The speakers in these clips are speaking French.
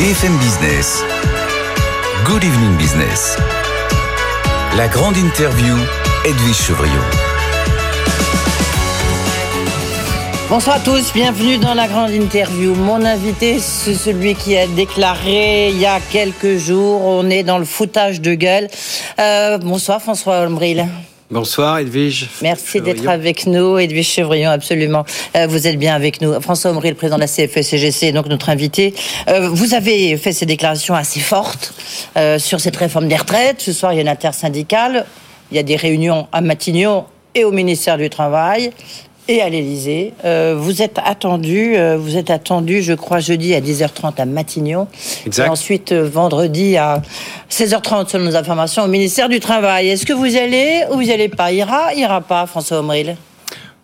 BFM Business. Good Evening Business. La grande interview, Edwige Chevriot. Bonsoir à tous, bienvenue dans la grande interview. Mon invité, c'est celui qui a déclaré il y a quelques jours, on est dans le foutage de gueule. Euh, bonsoir François Olmril. Bonsoir Edwige. Merci d'être avec nous, Edwige Chevrillon, absolument. Euh, vous êtes bien avec nous. François Omri, le président de la CFE-CGC, donc notre invité. Euh, vous avez fait ces déclarations assez fortes euh, sur cette réforme des retraites. Ce soir, il y a une intersyndicale. Il y a des réunions à Matignon et au ministère du Travail et à l'Elysée. Euh, vous êtes attendu, euh, vous êtes attendu, je crois, jeudi à 10h30 à Matignon. Exact. Et ensuite, euh, vendredi à 16h30, selon nos informations, au ministère du Travail. Est-ce que vous y allez ou vous y allez pas? Ira, ira pas, François Omril?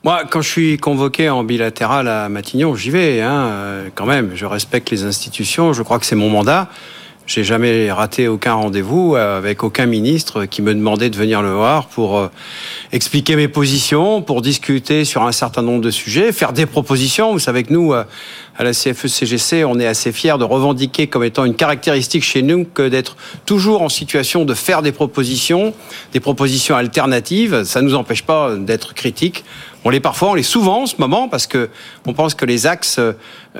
Moi, quand je suis convoqué en bilatéral à Matignon, j'y vais, hein, quand même. Je respecte les institutions, je crois que c'est mon mandat. J'ai jamais raté aucun rendez-vous avec aucun ministre qui me demandait de venir le voir pour euh, expliquer mes positions, pour discuter sur un certain nombre de sujets, faire des propositions. Vous savez que nous, euh, à la CFE-CGC, on est assez fiers de revendiquer comme étant une caractéristique chez nous que d'être toujours en situation de faire des propositions, des propositions alternatives. Ça ne nous empêche pas d'être critiques. On l'est parfois, on l'est souvent en ce moment parce que on pense que les axes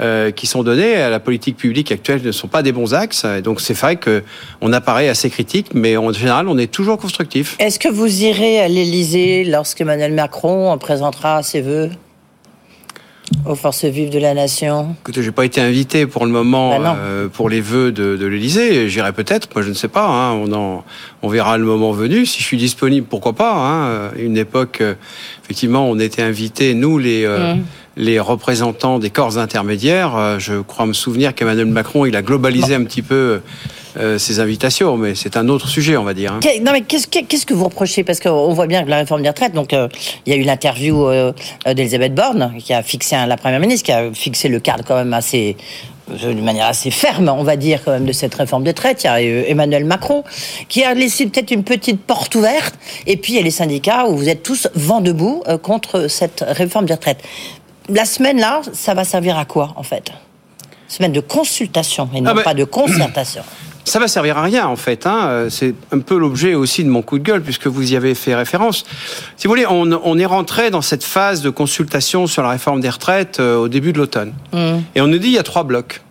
euh, qui sont donnés à la politique publique actuelle ne sont pas des bons axes. Donc c'est vrai que on apparaît assez critique, mais en général, on est toujours constructif. Est-ce que vous irez à l'Elysée lorsque Emmanuel Macron présentera ses vœux aux forces vives de la nation Écoutez, j'ai pas été invité pour le moment Bah euh, pour les vœux de, de l'Élysée. J'irai peut-être, moi je ne sais pas. hein. On, en, on verra le moment venu. Si je suis disponible, pourquoi pas. hein. Une époque, euh, effectivement, on était invités, nous les euh, Mm. les représentants des corps intermédiaires. Je crois me souvenir qu'Emmanuel Macron, il a globalisé un petit peu euh, ses invitations, mais c'est un autre sujet, on va dire. hein. Non mais qu'est-ce que, vous reprochez? Parce qu'on voit bien que la réforme des retraites, donc euh, il y a eu l'interview euh, d'Elisabeth Borne, qui a fixé, un- la Première ministre, qui a fixé le cadre quand même assez euh, d'une manière assez ferme, on va dire, quand même, de cette réforme des retraites. Il y a Emmanuel Macron, qui a laissé peut-être une petite porte ouverte. Et puis, il y a les syndicats où vous êtes tous vent debout contre cette réforme des retraites. La semaine, là, ça va servir à quoi, en fait? Semaine de consultation et non Ah ben- pas de concertation. Ça va servir à rien en fait. Hein. Euh, C'est un peu l'objet aussi de mon coup de gueule puisque vous y avez fait référence. Si vous voulez, on, on est rentré dans cette phase de consultation sur la réforme des retraites euh, au début de l'automne. Mmh. Et on nous dit il y a trois blocs.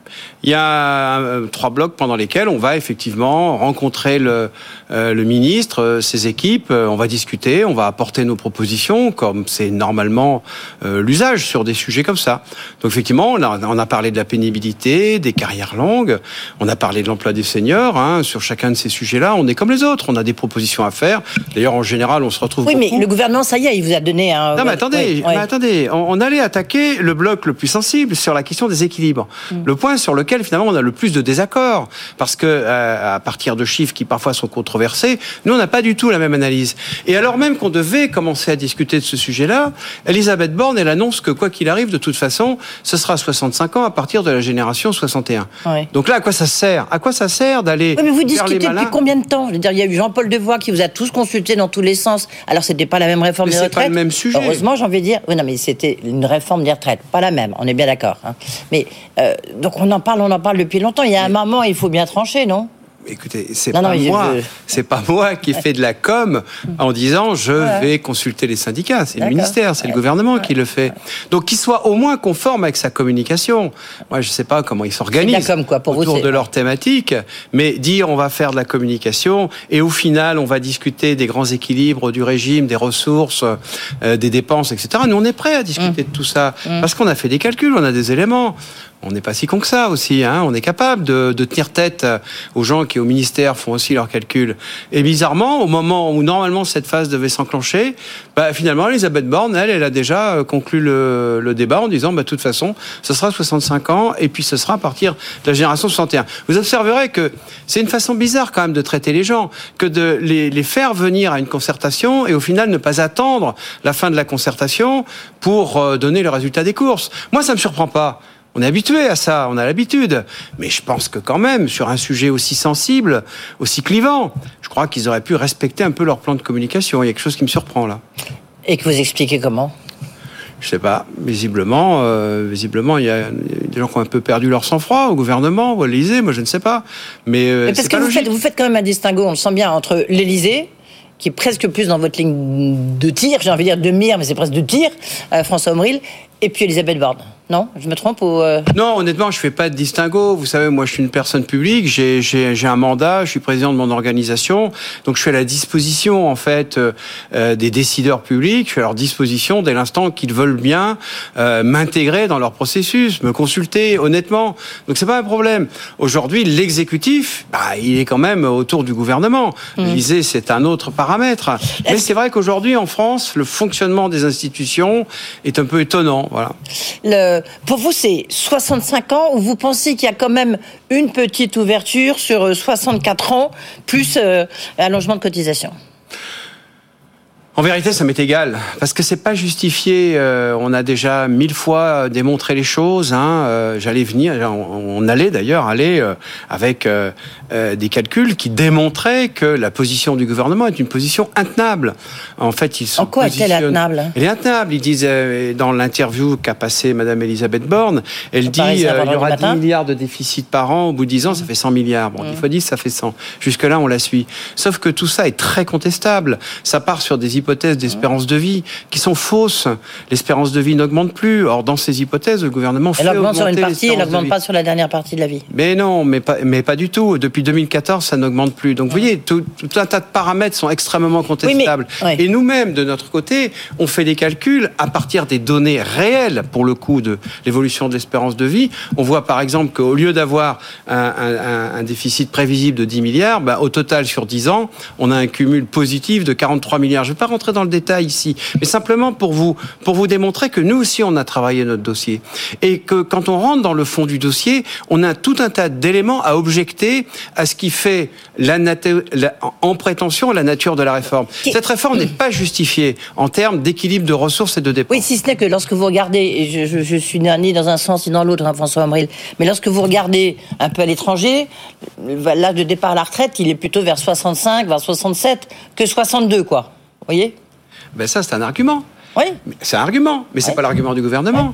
Il y a euh, trois blocs pendant lesquels on va effectivement rencontrer le, euh, le ministre, euh, ses équipes, on va discuter, on va apporter nos propositions, comme c'est normalement l'usage sur des sujets comme ça. Donc effectivement, on a, on a parlé de la pénibilité, des carrières longues, on a parlé de l'emploi des seniors, hein, sur chacun de ces sujets-là, on est comme les autres, on a des propositions à faire. D'ailleurs, en général, on se retrouve Oui, mais le gouvernement, ça y est, il vous a donné un. Non, mais attendez, mais attendez, on, on allait attaquer le bloc le plus sensible sur la question des équilibres. Mm. Le point sur lequel finalement on a le plus de désaccords, parce que euh, à partir de chiffres qui parfois sont controversés, nous on n'a pas du tout la même analyse. Et alors même qu'on devait commencer à discuter de ce sujet-là, Elisabeth Borne elle annonce que quoi qu'il arrive, de toute façon, ce sera 65 ans à partir de la génération 61. Ouais. Donc là, à quoi ça sert? À quoi ça sert d'aller Oui, mais vous les discutez malins? depuis combien de temps? Je veux dire, il y a eu Jean-Paul Devoix qui vous a tous consulté dans tous les sens. Alors, c'était pas la même réforme Mais des retraites. pas le même sujet. Heureusement, j'ai envie de dire. Oui, non, mais c'était une réforme des retraites, pas la même. On est bien d'accord. hein. Mais euh, donc, on en parle, on en parle depuis longtemps. Il y a un moment, il faut bien trancher, non? Écoutez, c'est pas non, moi, je- c'est pas moi qui fais de la com en disant je Ouais. vais consulter les syndicats. C'est le ministère, c'est le Ouais. gouvernement qui le fait. Donc qu'il soit au moins conforme avec sa communication. Moi, je sais pas comment ils s'organisent vous, autour de leur thématique, mais dire on va faire de la communication et au final on va discuter des grands équilibres du régime, des ressources, euh, des dépenses, etc. Nous on est prêts à discuter Mmh. de tout ça parce qu'on a fait des calculs, on a des éléments. On n'est pas si con que ça aussi. Hein. On est capable de, de tenir tête euh, aux gens qui au ministère font aussi leurs calculs. Et bizarrement, au moment où normalement cette phase devait s'enclencher, bah, finalement Elisabeth Borne, elle, elle a déjà euh, conclu le, le débat en disant, bah, de toute façon, ce sera 65 ans et puis ce sera à partir de la génération 61. Vous observerez que c'est une façon bizarre quand même de traiter les gens, que de les, les faire venir à une concertation et au final ne pas attendre la fin de la concertation pour euh, donner le résultat des courses. Moi, ça me surprend pas. On est habitué à ça, on a l'habitude. Mais je pense que quand même, sur un sujet aussi sensible, aussi clivant, je crois qu'ils auraient pu respecter un peu leur plan de communication. Il y a quelque chose qui me surprend là. Et que vous expliquez comment? Je sais pas. Visiblement, euh, visiblement, il y a des gens qui ont un peu perdu leur sang-froid au gouvernement ou à l'Élysée. Moi, je ne sais pas. Mais, euh, Mais parce que pas vous logique. faites, vous faites quand même un distinguo, on le sent bien, entre l'Élysée, qui est presque plus dans votre ligne de tir, j'ai envie de dire de mire, mais c'est presque de tir, euh, François Omril, et puis Elisabeth Borne. Non Je me trompe ou euh, Non, honnêtement, je fais pas de distinguo. Vous savez, moi, je suis une personne publique. J'ai, j'ai, j'ai un mandat. Je suis président de mon organisation. Donc, je suis à la disposition, en fait, euh, euh, des décideurs publics. Je suis à leur disposition dès l'instant qu'ils veulent bien euh, m'intégrer dans leur processus, me consulter, honnêtement. Donc, c'est pas un problème. Aujourd'hui, l'exécutif, bah, il est quand même autour du gouvernement. L'Élysée, c'est un autre paramètre. Mais c'est vrai qu'aujourd'hui, en France, le fonctionnement des institutions est un peu étonnant. Voilà. le- pour vous, c'est 65 ans ou vous pensez qu'il y a quand même une petite ouverture sur euh, 64 ans plus euh, allongement de cotisation? En vérité, ça m'est égal, parce que c'est pas justifié. euh, on a déjà mille fois démontré les choses. Hein, euh, J'allais venir, on, on allait d'ailleurs aller euh, avec des calculs qui démontraient que la position du gouvernement est une position intenable. En fait, ils se En quoi est-elle intenable? Elle est intenable. Ils disent dans l'interview qu'a passé Madame Elisabeth Borne, elle dit il y aura matin. 10 milliards de déficit par an. Au bout de 10 ans, ça fait 100 milliards. Bon, 10 fois 10, ça fait 100. Jusque-là, on la suit. Sauf que tout ça est très contestable. Ça part sur des hypothèses d'espérance de vie qui sont fausses. L'espérance de vie n'augmente plus. Or, dans ces hypothèses, le gouvernement fait Elle augmente sur une augmenter partie, elle n'augmente pas sur la dernière partie de la vie. Mais non, mais pas, mais pas du tout. Depuis 2014, ça n'augmente plus. Donc, vous voyez, tout, tout un tas de paramètres sont extrêmement contestables. ouais. Et nous-mêmes, de notre côté, on fait des calculs à partir des données réelles, pour le coup, de l'évolution de l'espérance de vie. On voit, par exemple, qu'au lieu d'avoir un, un- un- un déficit prévisible de 10 milliards, bah, au total, sur 10 ans, on a un cumul positif de 43 milliards. Je ne vais pas rentrer dans le détail ici, mais simplement pour vous, pour vous démontrer que nous aussi, on a travaillé notre dossier. Et que quand on rentre dans le fond du dossier, on a tout un tas d'éléments à objecter à ce qui fait la natu- la- en prétention la nature de la réforme. Cette réforme n'est pas justifiée en termes d'équilibre de ressources et de dépenses. Oui, si ce n'est que lorsque vous regardez, et je, je, je suis ni dans un sens ni dans l'autre, hein, François Amril, mais lorsque vous regardez un peu à l'étranger, l'âge de départ à la retraite, il est plutôt vers 65, vers 67 que 62, quoi. Vous voyez? Ben ça, c'est un argument. Oui. Mais C'est un argument, mais c'est Ouais. pas l'argument du gouvernement.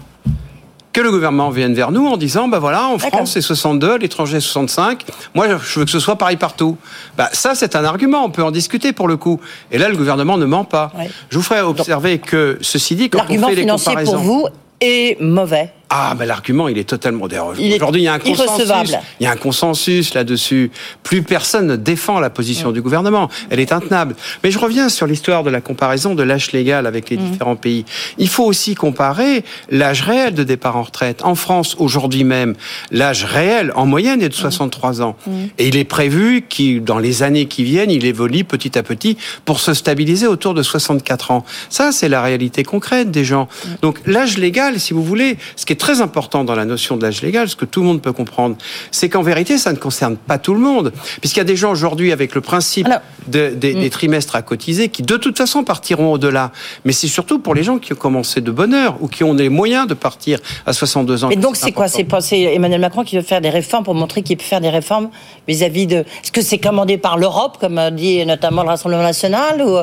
Que le gouvernement vienne vers nous en disant, ben voilà, en. France c'est 62, à l'étranger 65. Moi, je veux que ce soit pareil partout. Bah ça, c'est un argument. On peut en discuter pour le coup. Et là, le gouvernement ne ment pas. Ouais. Je vous ferai observer que ceci dit, quand on L'argument fait les financier comparaisons, pour vous est mauvais. Ah, ben l'argument, il est totalement Aujourd'hui, il y a un consensus. Il y a un consensus là-dessus. Plus personne ne défend la position du gouvernement. Elle est intenable. Mais je reviens sur l'histoire de la comparaison de l'âge légal avec les différents pays. Il faut aussi comparer l'âge réel de départ en retraite. En France, aujourd'hui même, l'âge réel, en moyenne, est de 63 ans. Et il est prévu qu'il, dans les années qui viennent, il évolue petit à petit pour se stabiliser autour de 64 ans. Ça, c'est la réalité concrète des gens. Donc, l'âge légal, si vous voulez, ce qui est très important dans la notion de l'âge légal, ce que tout le monde peut comprendre, c'est qu'en vérité, ça ne concerne pas tout le monde. Puisqu'il y a des gens aujourd'hui avec le principe Alors- de- des, des trimestres à cotiser qui, de toute façon, partiront au-delà. Mais c'est surtout pour les gens qui ont commencé de bonne heure ou qui ont les moyens de partir à 62 ans. Et donc, c'est quoi? C'est Emmanuel Macron qui veut faire des réformes pour montrer qu'il peut faire des réformes vis-à-vis de. Est-ce que c'est commandé par l'Europe, comme a dit notamment le Rassemblement national ou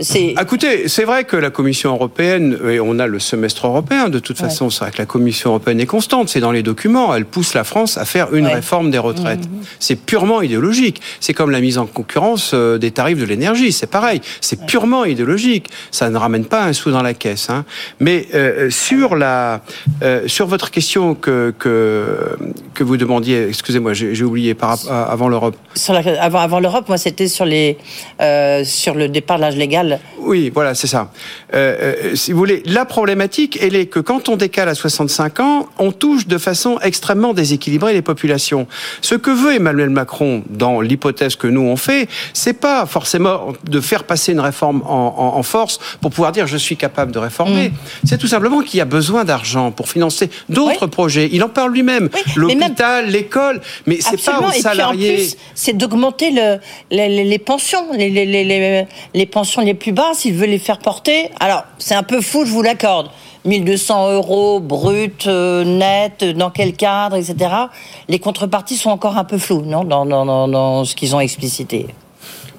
c'est Ah, Écoutez, c'est vrai que la Commission européenne, et on a le semestre européen, de toute Ouais. façon, c'est vrai que la Commission européenne est constante, c'est dans les documents, elle pousse la France à faire une Ouais. réforme des retraites. C'est purement idéologique. C'est comme la mise en concurrence euh, des tarifs de l'énergie, c'est pareil. C'est purement idéologique. Ça ne ramène pas un sou dans la caisse. hein. Mais euh, sur, la, euh, sur votre question que, que, que vous demandiez, excusez-moi, j'ai oublié par, avant l'Europe. avant, avant l'Europe, moi, c'était sur les euh, sur le départ de l'âge légal. Oui, voilà, c'est ça. Euh, euh, si vous voulez, la problématique, elle est que quand on décale à 65 ans, on touche de façon extrêmement déséquilibrée les populations. Ce que veut Emmanuel Macron, dans l'hypothèse que nous on fait, c'est pas forcément de faire passer une réforme en, en- en force pour pouvoir dire je suis capable de réformer. C'est tout simplement qu'il y a besoin d'argent pour financer d'autres Oui. projets. Il en parle lui-même. Oui, mais même- L'hôpital, l'école, mais c'est pas aux Et puis en salariés. plus, c'est d'augmenter le, les, pensions, les, les pensions les plus basses. Il veut les faire porter. Alors, c'est un peu fou, je vous l'accorde. 1200 euros brut, euh, net, dans quel cadre, etc. Les contreparties sont encore un peu floues, non, dans, dans, dans, dans ce qu'ils ont explicité.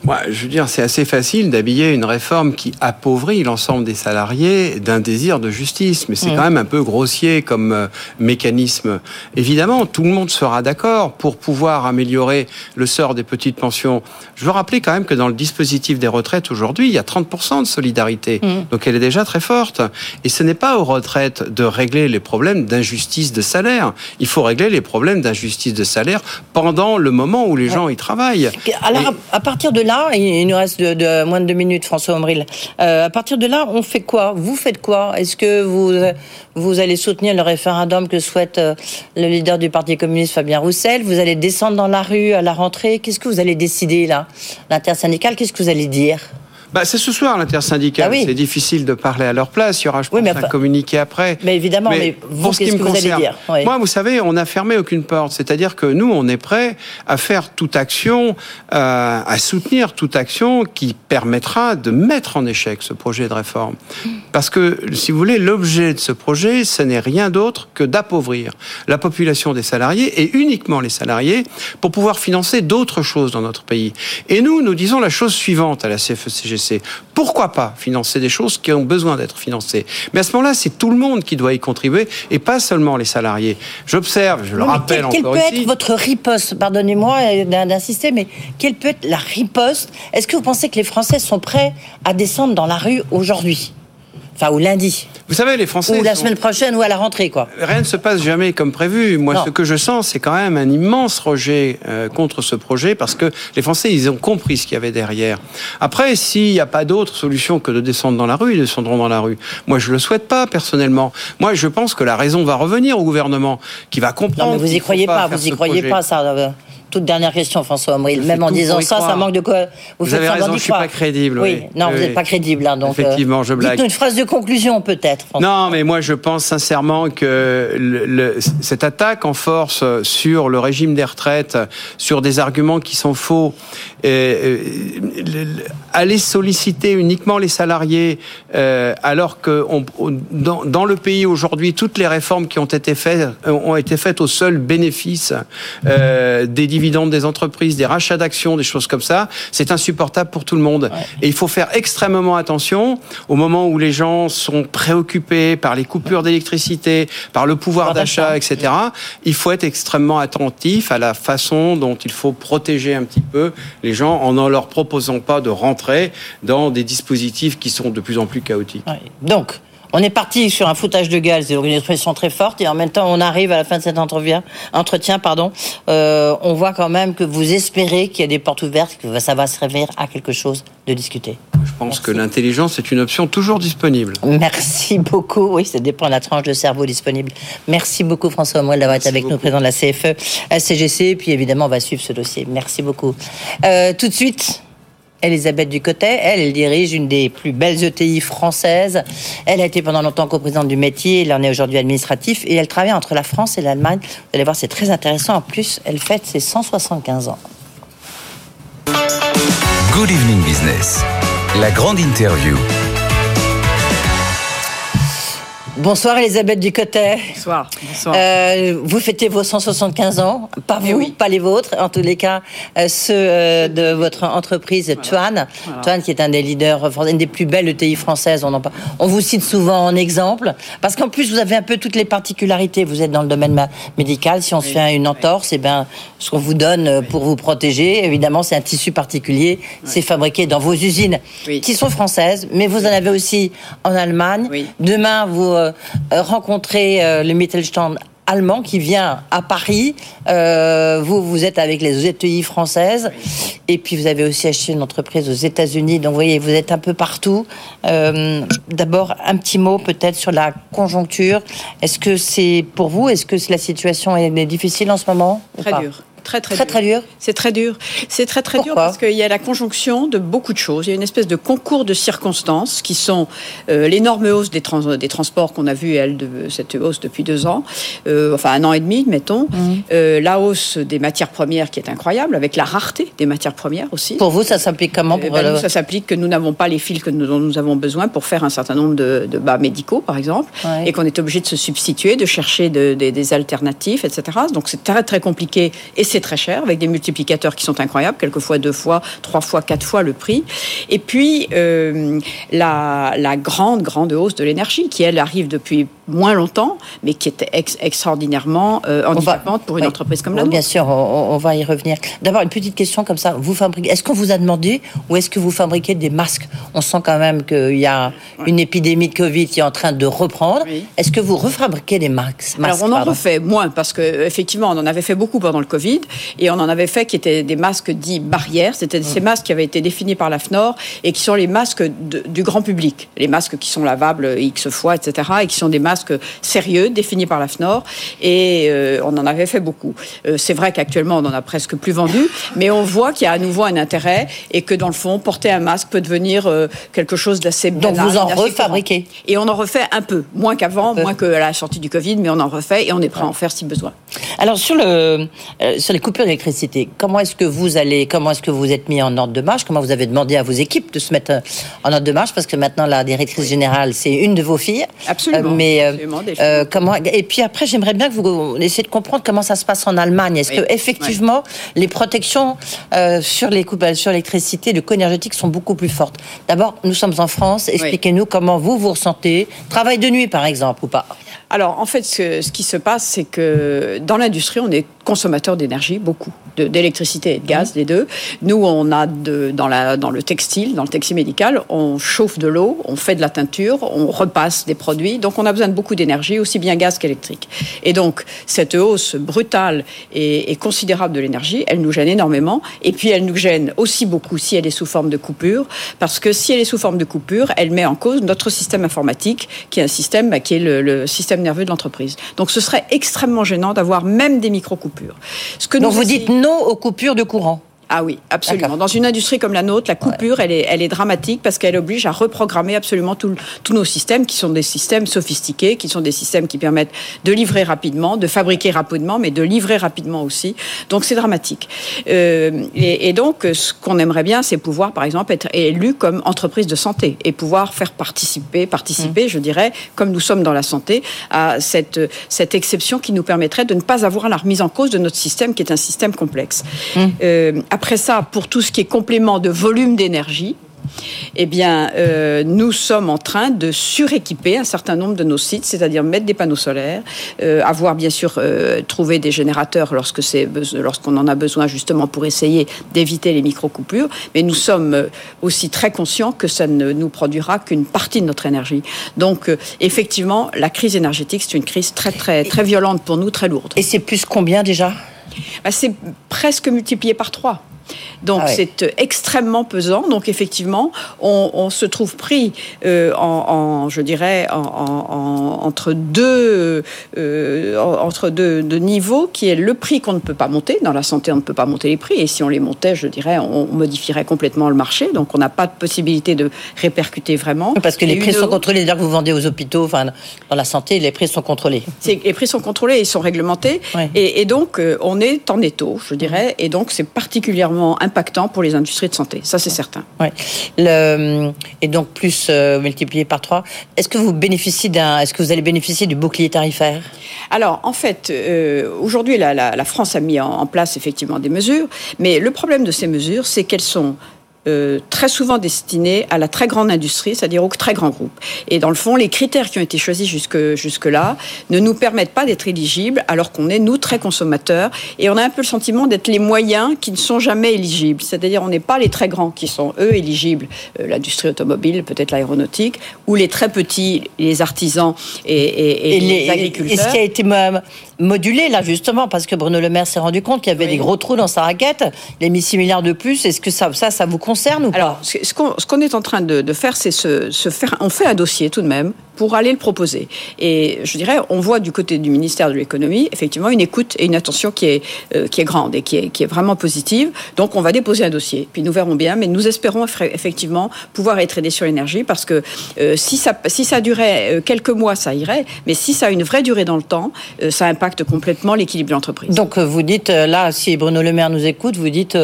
Moi, je veux dire, c'est assez facile d'habiller une réforme qui appauvrit l'ensemble des salariés d'un désir de justice, mais c'est mm. quand même un peu grossier comme euh, mécanisme. Évidemment, tout le monde sera d'accord pour pouvoir améliorer le sort des petites pensions. Je veux rappeler quand même que dans le dispositif des retraites aujourd'hui, il y a 30% de solidarité, mm. donc elle est déjà très forte. Et ce n'est pas aux retraites de régler les problèmes d'injustice de salaire. Il faut régler les problèmes d'injustice de salaire pendant le moment où les gens y travaillent. Alors, à partir de là, il nous reste moins de deux minutes, François Omril. Euh, à partir de là, on fait quoi? Vous faites quoi? Est-ce que vous, vous allez soutenir le référendum que souhaite euh, le leader du Parti communiste, Fabien Roussel? Vous allez descendre dans la rue à la rentrée? Qu'est-ce que vous allez décider là? L'intersyndicale, qu'est-ce que vous allez dire? Bah, c'est ce soir l'intersyndicale. Ah c'est difficile de parler à leur place. Il y aura, je pense, un communiqué après. Mais évidemment, mais, vous, qu'est-ce que vous allez dire Moi, vous savez, on n'a fermé aucune porte. C'est-à-dire que nous, on est prêt à faire toute action, euh, à soutenir toute action qui permettra de mettre en échec ce projet de réforme. Parce que, si vous voulez, l'objet de ce projet, ce n'est rien d'autre que d'appauvrir la population des salariés et uniquement les salariés pour pouvoir financer d'autres choses dans notre pays. Et nous, nous disons la chose suivante à la CFECGC pourquoi pas financer des choses qui ont besoin d'être financées? Mais à ce moment-là, c'est tout le monde qui doit y contribuer et pas seulement les salariés. J'observe, je le rappelle quel, encore Quelle peut être votre riposte? Pardonnez-moi d'insister, mais quelle peut être la riposte? Est-ce que vous pensez que les Français sont prêts à descendre dans la rue aujourd'hui? Enfin, ou lundi. Vous savez, les Français. Ou la semaine prochaine ou à la rentrée, quoi. Rien ne se passe jamais comme prévu. Moi, ce que je sens, c'est quand même un immense rejet euh, contre ce projet parce que les Français, ils ont compris ce qu'il y avait derrière. Après, s'il n'y a pas d'autre solution que de descendre dans la rue, ils descendront dans la rue. Moi, je le souhaite pas personnellement. Moi, je pense que la raison va revenir au gouvernement, qui va comprendre. Non, mais vous y croyez pas, vous y croyez pas, ça. Euh, toute dernière question, François Omril. Même en disant ça, ça manque de quoi Vous, vous avez raison, je ne suis pas crédible. Oui, non, vous n'êtes pas crédible. Hein, donc, Effectivement, je blague. Dites-nous une phrase de conclusion, peut-être. Non, mais moi, je pense sincèrement que le, cette attaque en force sur le régime des retraites, sur des arguments qui sont faux, euh, aller solliciter uniquement les salariés, euh, alors que on, dans, dans, le pays aujourd'hui, toutes les réformes qui ont été faites ont été faites au seul bénéfice euh, des dividendes des entreprises, des rachats d'actions, des choses comme ça, c'est insupportable pour tout le monde. Et il faut faire extrêmement attention au moment où les gens sont préoccupés par les coupures d'électricité, par le pouvoir d'achat, etc. Il faut être extrêmement attentif à la façon dont il faut protéger un petit peu les gens en ne leur proposant pas de rentrer dans des dispositifs qui sont de plus en plus chaotiques. Donc, on est parti sur un foutage de gueule, c'est une expression très forte, et en même temps, on arrive à la fin de cet entretien, entretien pardon, euh, on voit quand même que vous espérez qu'il y a des portes ouvertes, que ça va servir à quelque chose de discuter. Je pense que l'intelligence est une option toujours disponible. Merci beaucoup. Oui, ça dépend de la tranche de cerveau disponible. Merci beaucoup, François Moelle, d'avoir été avec nous, président de la CFE, SCGC. Et puis, évidemment, on va suivre ce dossier. Merci beaucoup. Euh, tout de suite, Elisabeth Ducotet. Elle, elle dirige une des plus belles ETI françaises. Elle a été pendant longtemps coprésidente du métier. Elle en est aujourd'hui administratif et elle travaille entre la France et l'Allemagne. Vous allez voir, c'est très intéressant. En plus, elle fête ses 175 ans. Good Evening Business. La grande interview. Bonsoir Elisabeth Ducotet. Bonsoir. Bonsoir. Euh, vous fêtez vos 175 ans, pas eh pas les vôtres, en tous les cas euh, ceux euh, de votre entreprise Tuan. Tuan qui est un des leaders, une des plus belles ETI françaises. On, en, on vous cite souvent en exemple, parce qu'en plus vous avez un peu toutes les particularités. Vous êtes dans le domaine médical. Si on se fait une entorse, et eh ben ce qu'on vous donne pour vous protéger, évidemment, c'est un tissu particulier. C'est fabriqué dans vos usines qui sont françaises, mais vous en avez aussi en Allemagne. Demain, vous rencontrer euh, le Mittelstand allemand qui vient à Paris. Euh, vous, vous êtes avec les ETI françaises. Et puis, vous avez aussi acheté une entreprise aux États-Unis. Donc, vous voyez, vous êtes un peu partout. D'abord, un petit mot peut-être sur la conjoncture. Est-ce que c'est pour vous? Est-ce que la situation est difficile en ce moment Très dur. Très très, très, dur. C'est très dur. C'est très très dur parce qu'il y a la conjonction de beaucoup de choses. Il y a une espèce de concours de circonstances qui sont euh, l'énorme hausse des, des transports qu'on a vu, elle, de, cette hausse depuis deux ans, euh, enfin un an et demi, mettons. Mmh. Euh, la hausse des matières premières qui est incroyable, avec la rareté des matières premières aussi. Pour vous, ça s'applique comment pour ben, nous, Ça s'applique que nous n'avons pas les fils que nous, dont nous avons besoin pour faire un certain nombre de, bas médicaux, par exemple, et qu'on est obligé de se substituer, de chercher des alternatives, etc. Donc c'est très très compliqué et c'est très cher, avec des multiplicateurs qui sont incroyables, quelquefois deux fois, trois fois, quatre fois le prix. Et puis, euh, la, la grande, grande hausse de l'énergie, qui, elle, arrive depuis moins longtemps, mais qui était extraordinairement euh, handicapante pour une entreprise comme la nôtre. Bien sûr, on, va y revenir. D'abord, une petite question comme ça. Vous fabriquez, est-ce qu'on vous a demandé ou est-ce que vous fabriquez des masques? On sent quand même qu'il y a une épidémie de Covid qui est en train de reprendre. Est-ce que vous refabriquez des masques Alors, on en refait moins parce qu'effectivement, on en avait fait beaucoup pendant le Covid et on en avait fait qui étaient des masques dits barrières. C'était ces mm. masques qui avaient été définis par la FNOR et qui sont les masques du grand public. Les masques qui sont lavables X fois, etc. et qui sont des masques sérieux définis par la FNOR et euh, on en avait fait beaucoup. Euh, c'est vrai qu'actuellement on en a presque plus vendu, mais on voit qu'il y a à nouveau un intérêt et que dans le fond porter un masque peut devenir euh, quelque chose d'assez Donc vous en refabriquez Et on en refait un peu, moins qu'avant, moins que la sortie du Covid, mais on en refait et on est prêt à en faire si besoin. Alors sur le sur les coupures d'électricité, comment est-ce que vous allez, comment est-ce que vous êtes mis en ordre de marche? Comment vous avez demandé à vos équipes de se mettre en ordre de marche? Parce que maintenant la directrice générale c'est une de vos filles. Absolument. mais euh, euh, comment Et puis après, j'aimerais bien que vous essayiez de comprendre comment ça se passe en Allemagne. Est-ce que effectivement les protections euh, sur les coupes sur l'électricité, le co énergétique sont beaucoup plus fortes? D'abord, nous sommes en France. Expliquez-nous comment vous vous ressentez. Travail de nuit, par exemple, ou pas? Alors, en fait, ce, qui se passe, c'est que dans l'industrie, on est consommateur d'énergie, beaucoup, d'électricité et de gaz, les deux. Nous, on a de, dans, la, dans le textile, dans le textile médical, on chauffe de l'eau, on fait de la teinture, on repasse des produits. Donc, on a besoin de beaucoup d'énergie, aussi bien gaz qu'électrique. Et donc, cette hausse brutale et, considérable de l'énergie, elle nous gêne énormément. Et puis, elle nous gêne aussi beaucoup si elle est sous forme de coupure, parce que si elle est sous forme de coupure, elle met en cause notre système informatique, qui est un système bah, qui est le, le système nerveux de l'entreprise. Donc ce serait extrêmement gênant d'avoir même des micro-coupures. Ce que Donc vous dites non aux coupures de courant ah oui, absolument. Dans une industrie comme la nôtre, la coupure, elle, est, elle est dramatique parce qu'elle oblige à reprogrammer absolument tous nos systèmes qui sont des systèmes sophistiqués, qui sont des systèmes qui permettent de livrer rapidement, de fabriquer rapidement, mais de livrer rapidement aussi. Donc c'est dramatique. Euh, et, donc, ce qu'on aimerait bien, c'est pouvoir, par exemple, être élu comme entreprise de santé et pouvoir faire participer, participer, mmh. je dirais, comme nous sommes dans la santé, à cette, cette exception qui nous permettrait de ne pas avoir la remise en cause de notre système qui est un système complexe. Mmh. Euh, après ça, pour tout ce qui est complément de volume d'énergie, eh bien, euh, nous sommes en train de suréquiper un certain nombre de nos sites, c'est-à-dire mettre des panneaux solaires, euh, avoir bien sûr euh, trouvé des générateurs lorsque c'est lorsqu'on en a besoin justement pour essayer d'éviter les micro-coupures. Mais nous sommes aussi très conscients que ça ne nous produira qu'une partie de notre énergie. Donc, effectivement, la crise énergétique, c'est une crise très très très violente pour nous, très lourde. Et c'est plus combien déjà? Bah, C'est presque multiplié par trois. Donc ah c'est euh, extrêmement pesant. Donc effectivement, on, se trouve pris euh, en, je dirais, en, entre deux, euh, entre deux, niveaux, qui est le prix qu'on ne peut pas monter. Dans la santé, on ne peut pas monter les prix, et si on les montait, je dirais, on modifierait complètement le marché. Donc on n'a pas de possibilité de répercuter vraiment. Parce que les prix sont contrôlés. C'est-à-dire que vous vendez aux hôpitaux, enfin dans la santé, les prix sont contrôlés. Les prix sont contrôlés, ils sont réglementés, et, et, donc on est en étau, je dirais, et donc c'est particulièrement impactant pour les industries de santé. Ça, c'est certain. Ouais. Le, et donc, plus euh, multiplié par trois. Est-ce que vous bénéficiez d'un, est-ce que vous allez bénéficier du bouclier tarifaire? Alors, en fait, euh, aujourd'hui, la, la, France a mis en place effectivement des mesures, mais le problème de ces mesures, c'est qu'elles sont euh, très souvent destinés à la très grande industrie, c'est-à-dire aux très grands groupes. Et dans le fond, les critères qui ont été choisis jusque, jusque-là ne nous permettent pas d'être éligibles, alors qu'on est, nous, très consommateurs. Et on a un peu le sentiment d'être les moyens qui ne sont jamais éligibles. C'est-à-dire, on n'est pas les très grands qui sont, eux, éligibles. Euh, l'industrie automobile, peut-être l'aéronautique, ou les très petits, les artisans et, les, agriculteurs. Et ce qui a été modulé, là, justement, parce que Bruno Le Maire s'est rendu compte qu'il y avait des gros trous dans sa raquette. Il a mis 6 milliards de plus. Est-ce que ça, ça, ça vous concerne ou pas Alors, ce qu'on est en train de, faire, c'est se, se, faire. On fait un dossier tout de même pour aller le proposer. Et je dirais, on voit du côté du ministère de l'économie, effectivement, une écoute et une attention qui est, euh, qui est grande et qui est, qui est vraiment positive. Donc, on va déposer un dossier. Puis nous verrons bien, mais nous espérons effectivement pouvoir être aidés sur l'énergie parce que euh, si, ça, si ça durait euh, quelques mois, ça irait. Mais si ça a une vraie durée dans le temps, ça impacte complètement l'équilibre de l'entreprise. Donc, vous dites, là, si Bruno Le Maire nous écoute, vous dites,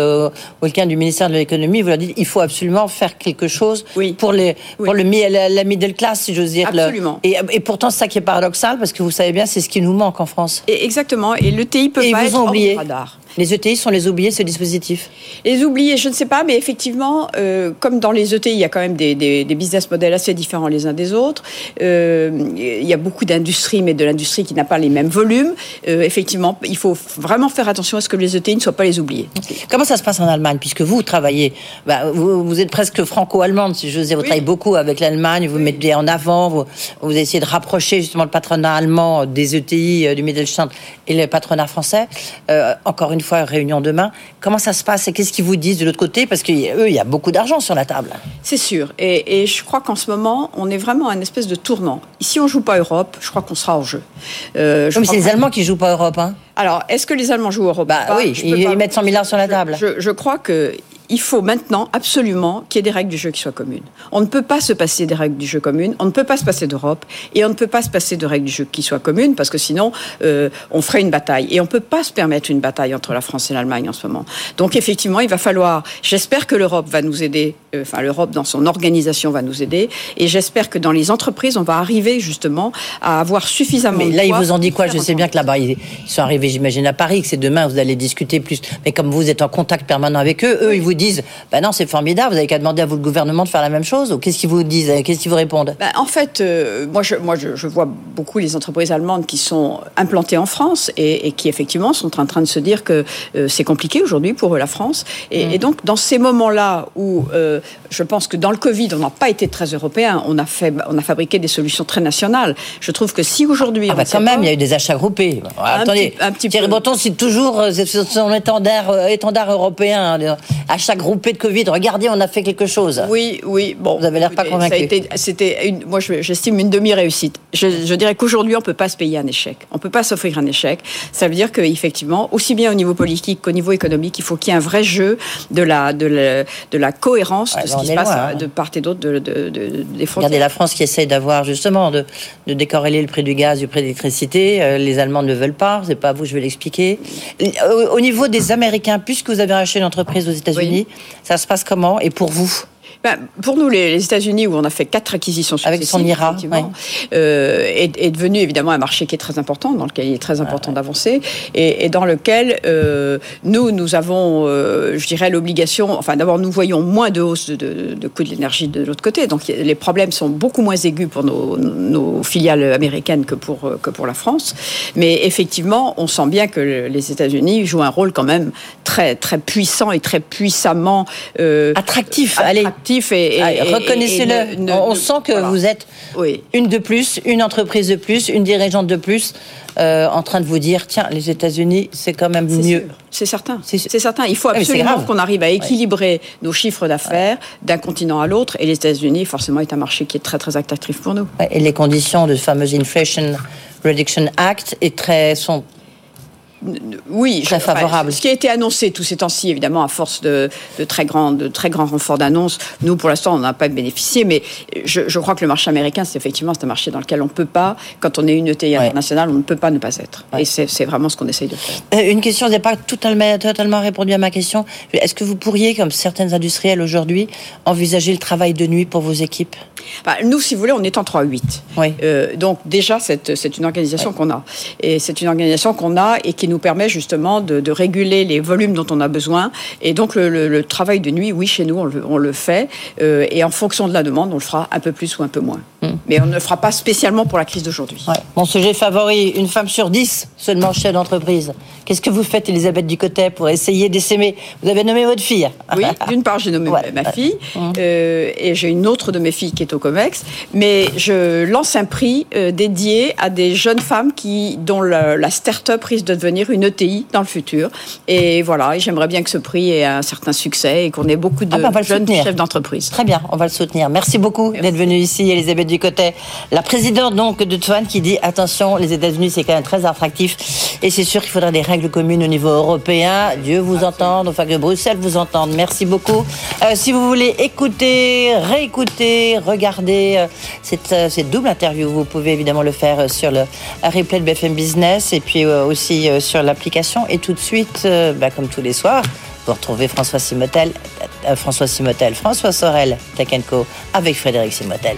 quelqu'un du ministère de l'économie, vous il faut absolument faire quelque chose pour, les, pour le, la, la middle class, si j'ose dire. Absolument. Et, et, pourtant, c'est ça qui est paradoxal, parce que vous savez bien, c'est ce qui nous manque en France. Et exactement. Et le TI peut et pas ils être oublié. radar. Les ETI sont les oubliés, ce dispositif Les oubliés, je ne sais pas, mais effectivement, euh, comme dans les ETI, il y a quand même des, des, business models assez différents les uns des autres. Euh, il y a beaucoup d'industries, mais de l'industrie qui n'a pas les mêmes volumes. Euh, effectivement, il faut vraiment faire attention à ce que les ETI ne soient pas les oubliés. Comment ça se passe en Allemagne Puisque vous travaillez, bah, vous, êtes presque franco-allemande, si je veux dire, vous travaillez beaucoup avec l'Allemagne, vous mettez en avant, vous, vous, essayez de rapprocher justement le patronat allemand des ETI, du Mittelstand et le patronat français. encore une fois, réunion demain. Comment ça se passe et qu'est-ce qu'ils vous disent de l'autre côté? Parce qu'eux, il y a beaucoup d'argent sur la table. C'est sûr. Et, je crois qu'en ce moment, on est vraiment à une espèce de tournant. Ici, on joue pas Europe. Je crois qu'on sera en jeu. Euh, mais c'est les Allemands qui jouent pas Europe. Hein alors, est-ce que les Allemands jouent Europe bah, Oui, ils, mettent 100 milliards sur la table. Je, je crois que il faut maintenant absolument qu'il y ait des règles du jeu qui soient communes. On ne peut pas se passer des règles du jeu communes, on ne peut pas se passer d'Europe, et on ne peut pas se passer de règles du jeu qui soient communes, parce que sinon, euh, on ferait une bataille. Et on ne peut pas se permettre une bataille entre la France et l'Allemagne en ce moment. Donc effectivement, il va falloir, j'espère que l'Europe va nous aider, euh, enfin l'Europe dans son organisation va nous aider, et j'espère que dans les entreprises, on va arriver justement à avoir suffisamment... Mais là, ils vous ont dit quoi? Je sais bien que là-bas, ils sont arrivés, j'imagine, à Paris, que c'est demain, vous allez discuter plus. Mais comme vous êtes en contact permanent avec eux, eux, ils vous disent, ben non, c'est formidable, vous avez qu'à demander à vous le gouvernement de faire la même chose Ou qu'est-ce qu'ils vous disent Qu'est-ce qu'ils vous répondent? Ben, En fait, euh, moi, je, moi je, vois beaucoup les entreprises allemandes qui sont implantées en France et, qui effectivement sont en train de se dire que euh, c'est compliqué aujourd'hui pour la France. Et, mm. donc, dans ces moments-là où euh, je pense que dans le Covid, on n'a pas été très européen, on a, fait, on a fabriqué des solutions très nationales. Je trouve que si aujourd'hui... Ah bah quand même, il y a eu des achats groupés. attendez, un petit Thierry Breton c'est toujours son étendard, étendard européen, hein, groupé de Covid. Regardez, on a fait quelque chose. Oui, oui. Bon, vous avez l'air pas convaincu. C'était, moi, j'estime une demi-réussite. Je, dirais qu'aujourd'hui, on peut pas se payer un échec. On peut pas s'offrir un échec. Ça veut dire qu'effectivement, aussi bien au niveau politique qu'au niveau économique, il faut qu'il y ait un vrai jeu de la, de la, de la cohérence de ce qui se passe hein. de part et d'autre de, de, des frontières. Regardez la France qui essaye d'avoir justement de, de décorréler le prix du gaz du prix de l'électricité. Euh, les Allemands ne veulent pas. C'est pas vous, je vais l'expliquer. Au, niveau des Américains, puisque vous avez racheté une entreprise aux États-Unis, ça se passe comment Et pour vous? Ben, pour nous, les, États-Unis, où on a fait quatre acquisitions avec son IRA, euh, est, devenu évidemment un marché qui est très important, dans lequel il est très important d'avancer, et, dans lequel euh, nous, nous avons, euh, je dirais, l'obligation. Enfin, d'abord, nous voyons moins de hausse de, de, coût de l'énergie de l'autre côté, donc les problèmes sont beaucoup moins aigus pour nos, nos, filiales américaines que pour que pour la France. Mais effectivement, on sent bien que les États-Unis jouent un rôle quand même très très puissant et très puissamment attractif. Allez et, reconnaissez-le. On, sent que vous êtes une de plus, une entreprise de plus, une dirigeante de plus. Euh, en train de vous dire tiens les États-Unis c'est quand même mieux. C'est certain. C'est certain. Il faut absolument qu'on arrive à équilibrer nos chiffres d'affaires d'un continent à l'autre et les États-Unis forcément est un marché qui est très très attractif pour nous. Et les conditions de ce fameux Inflation Reduction Act est très, sont oui, très favorable. ce qui a été annoncé tous ces temps-ci, évidemment, à force de, très grands, de très grands renforts d'annonces, nous, pour l'instant, on n'a pas bénéficié, mais je, crois que le marché américain, c'est effectivement un marché dans lequel on ne peut pas, quand on est une ETI internationale, on ne peut pas ne pas être. Et c'est vraiment ce qu'on essaye de faire. Euh, une question, vous n'avez pas totalement, totalement répondu à ma question. Est-ce que vous pourriez, comme certaines industrielles aujourd'hui, envisager le travail de nuit pour vos équipes bah, Nous, si vous voulez, on est en 3-8. Oui. Euh, donc déjà, c'est une organisation qu'on a. Et c'est une organisation qu'on a et qui nous permet justement de, réguler les volumes dont on a besoin. Et donc le, travail de nuit, oui, chez nous, on le, fait. Euh, et en fonction de la demande, on le fera un peu plus ou un peu moins. Hmm. Mais on ne le fera pas spécialement pour la crise d'aujourd'hui. Mon sujet favori, une femme sur dix seulement chef d'entreprise. Qu'est-ce que vous faites, Elisabeth Ducotet, pour essayer d'essaimer Vous avez nommé votre fille. Oui, d'une part, j'ai nommé ma fille. Hmm. Euh, et j'ai une autre de mes filles qui est au COMEX. Mais je lance un prix euh, dédié à des jeunes femmes qui, dont la, la start-up risque de devenir une ETI dans le futur. Et voilà, j'aimerais bien que ce prix ait un certain succès et qu'on ait beaucoup de ah bah, jeunes chefs d'entreprise. Très bien, on va le soutenir. Merci beaucoup d'être venue ici, Elisabeth Ducotet, la présidente donc de Twan qui dit attention, les États-Unis c'est quand même très attractif et c'est sûr qu'il faudra des règles communes au niveau européen. Dieu vous entende, enfin que Bruxelles vous entende. Merci beaucoup. Euh, si vous voulez écouter, réécouter, regarder euh, cette, euh, cette, double interview, vous pouvez évidemment le faire sur le replay de BFM Business et puis aussi sur l'application. Et tout de suite, bah, comme tous les soirs, vous retrouvez François Simotel, François Simotel, François Sorel, Tech Co, avec Frédéric Simotel.